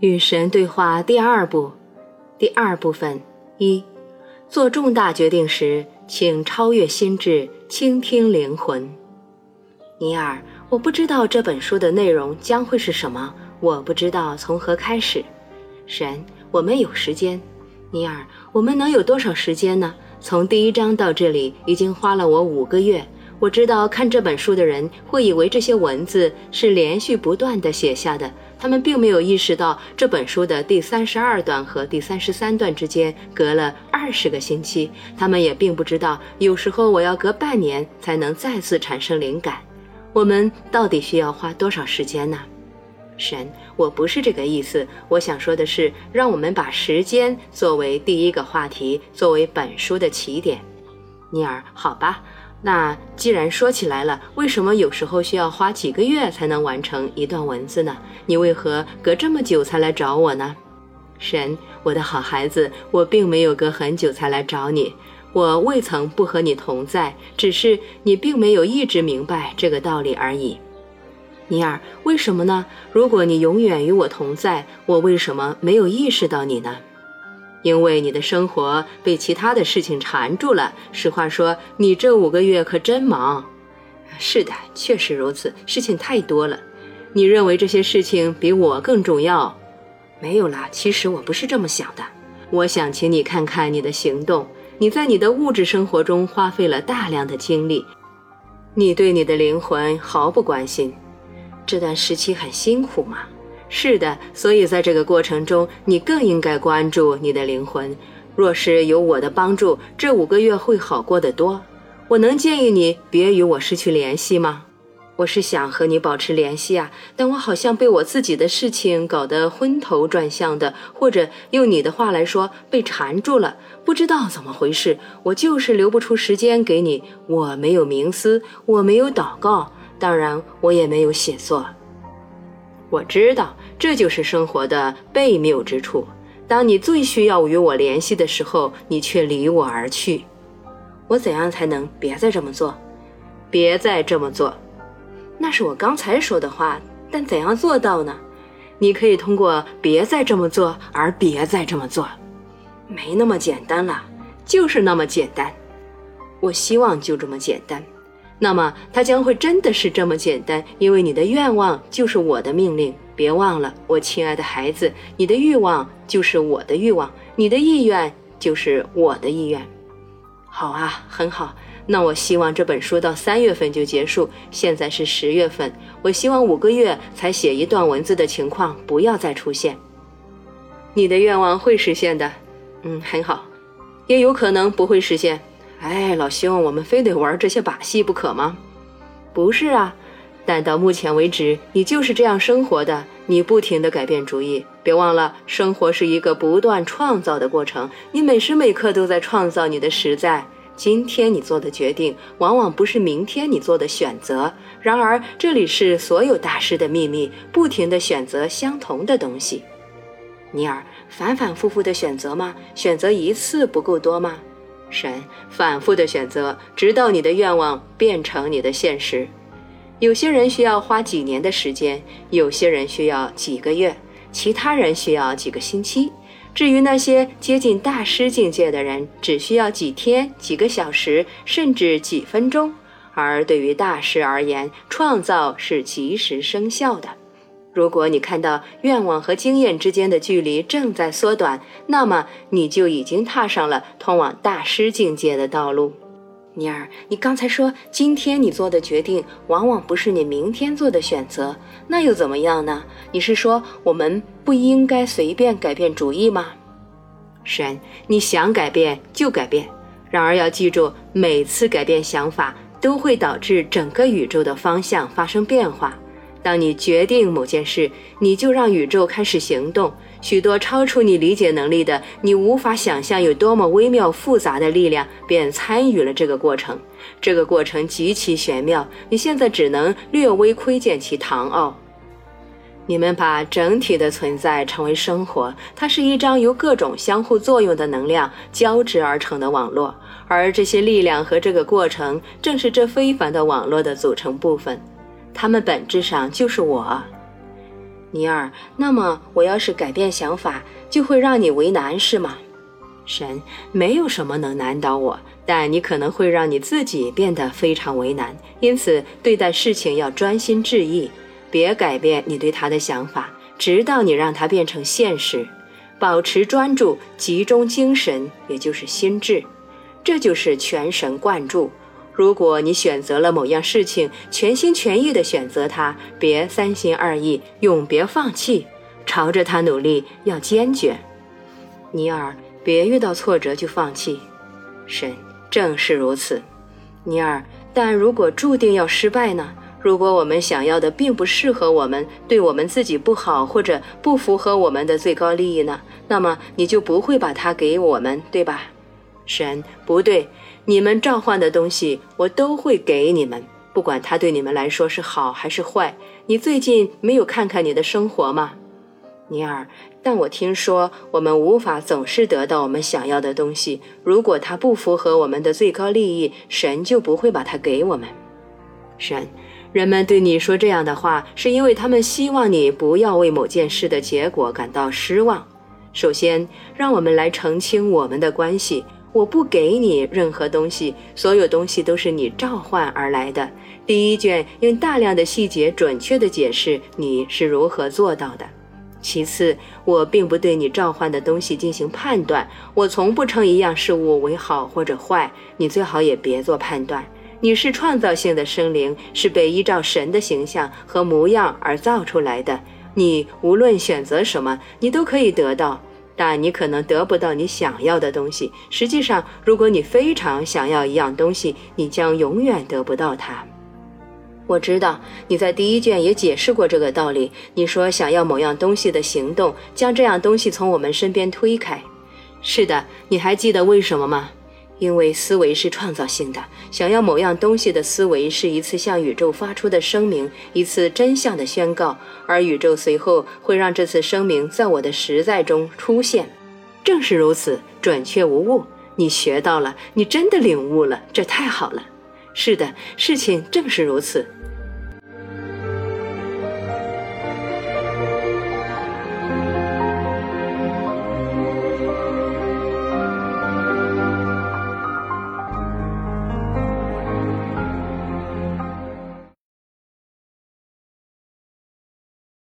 与神对话第二部，第二部分一：做重大决定时，请超越心智，倾听灵魂。尼尔，我不知道这本书的内容将会是什么，我不知道从何开始。神，我们有时间。尼尔，我们能有多少时间呢？从第一章到这里，已经花了我五个月。我知道看这本书的人会以为这些文字是连续不断的写下的，他们并没有意识到这本书的第三十二段和第三十三段之间隔了二十个星期，他们也并不知道有时候我要隔半年才能再次产生灵感。我们到底需要花多少时间呢？神，我不是这个意思，我想说的是，让我们把时间作为第一个话题，作为本书的起点。尼尔，好吧。那既然说起来了，为什么有时候需要花几个月才能完成一段文字呢？你为何隔这么久才来找我呢？神，我的好孩子，我并没有隔很久才来找你，我未曾不和你同在，只是你并没有一直明白这个道理而已。尼尔，为什么呢？如果你永远与我同在，我为什么没有意识到你呢？因为你的生活被其他的事情缠住了。实话说，你这五个月可真忙。是的，确实如此，事情太多了。你认为这些事情比我更重要？没有啦，其实我不是这么想的。我想请你看看你的行动。你在你的物质生活中花费了大量的精力，你对你的灵魂毫不关心。这段时期很辛苦吗？是的，所以在这个过程中，你更应该关注你的灵魂。若是有我的帮助，这五个月会好过得多。我能建议你别与我失去联系吗？我是想和你保持联系啊，但我好像被我自己的事情搞得昏头转向的，或者用你的话来说，被缠住了，不知道怎么回事。我就是留不出时间给你。我没有冥思，我没有祷告，当然，我也没有写作。我知道，这就是生活的悖谬之处。当你最需要与我联系的时候，你却离我而去。我怎样才能别再这么做？别再这么做，那是我刚才说的话。但怎样做到呢？你可以通过“别再这么做”而别再这么做，没那么简单了，就是那么简单。我希望就这么简单。那么，它将会真的是这么简单，因为你的愿望就是我的命令。别忘了，我亲爱的孩子，你的欲望就是我的欲望，你的意愿就是我的意愿。好啊，很好。那我希望这本书到三月份就结束。现在是十月份，我希望五个月才写一段文字的情况不要再出现。你的愿望会实现的，嗯，很好。也有可能不会实现。哎，老兄，我们非得玩这些把戏不可吗？不是啊，但到目前为止，你就是这样生活的。你不停地改变主意，别忘了，生活是一个不断创造的过程。你每时每刻都在创造你的实在。今天你做的决定，往往不是明天你做的选择。然而，这里是所有大师的秘密：不停地选择相同的东西。尼尔，反反复复的选择吗？选择一次不够多吗？神反复的选择，直到你的愿望变成你的现实。有些人需要花几年的时间，有些人需要几个月，其他人需要几个星期。至于那些接近大师境界的人，只需要几天、几个小时，甚至几分钟。而对于大师而言，创造是即时生效的。如果你看到愿望和经验之间的距离正在缩短，那么你就已经踏上了通往大师境界的道路。尼尔，你刚才说今天你做的决定往往不是你明天做的选择，那又怎么样呢？你是说我们不应该随便改变主意吗？神，你想改变就改变，然而要记住，每次改变想法都会导致整个宇宙的方向发生变化。当你决定某件事，你就让宇宙开始行动。许多超出你理解能力的、你无法想象有多么微妙复杂的力量，便参与了这个过程。这个过程极其玄妙，你现在只能略微窥见其唐奥。你们把整体的存在称为生活，它是一张由各种相互作用的能量交织而成的网络，而这些力量和这个过程正是这非凡的网络的组成部分。他们本质上就是我。尼尔，那么我要是改变想法，就会让你为难，是吗？神，没有什么能难倒我，但你可能会让你自己变得非常为难。因此，对待事情要专心致意，别改变你对他的想法，直到你让它变成现实。保持专注，集中精神，也就是心智，这就是全神贯注。如果你选择了某样事情，全心全意地选择它，别三心二意，永别放弃，朝着它努力，要坚决。尼尔，别遇到挫折就放弃。神，正是如此。尼尔，但如果注定要失败呢？如果我们想要的并不适合我们，对我们自己不好，或者不符合我们的最高利益呢？那么你就不会把它给我们，对吧？神，不对。你们召唤的东西，我都会给你们，不管它对你们来说是好还是坏。你最近没有看看你的生活吗，尼尔？但我听说我们无法总是得到我们想要的东西。如果它不符合我们的最高利益，神就不会把它给我们。神，人们对你说这样的话，是因为他们希望你不要为某件事的结果感到失望。首先，让我们来澄清我们的关系。我不给你任何东西，所有东西都是你召唤而来的。第一卷用大量的细节准确地解释你是如何做到的。其次，我并不对你召唤的东西进行判断，我从不称一样事物为好或者坏。你最好也别做判断。你是创造性的生灵，是被依照神的形象和模样而造出来的。你无论选择什么，你都可以得到。但你可能得不到你想要的东西。实际上，如果你非常想要一样东西，你将永远得不到它。我知道你在第一卷也解释过这个道理。你说想要某样东西的行动，将这样东西从我们身边推开。是的，你还记得为什么吗？因为思维是创造性的，想要某样东西的思维是一次向宇宙发出的声明，一次真相的宣告，而宇宙随后会让这次声明在我的实在中出现。正是如此，准确无误。你学到了，你真的领悟了，这太好了。是的，事情正是如此。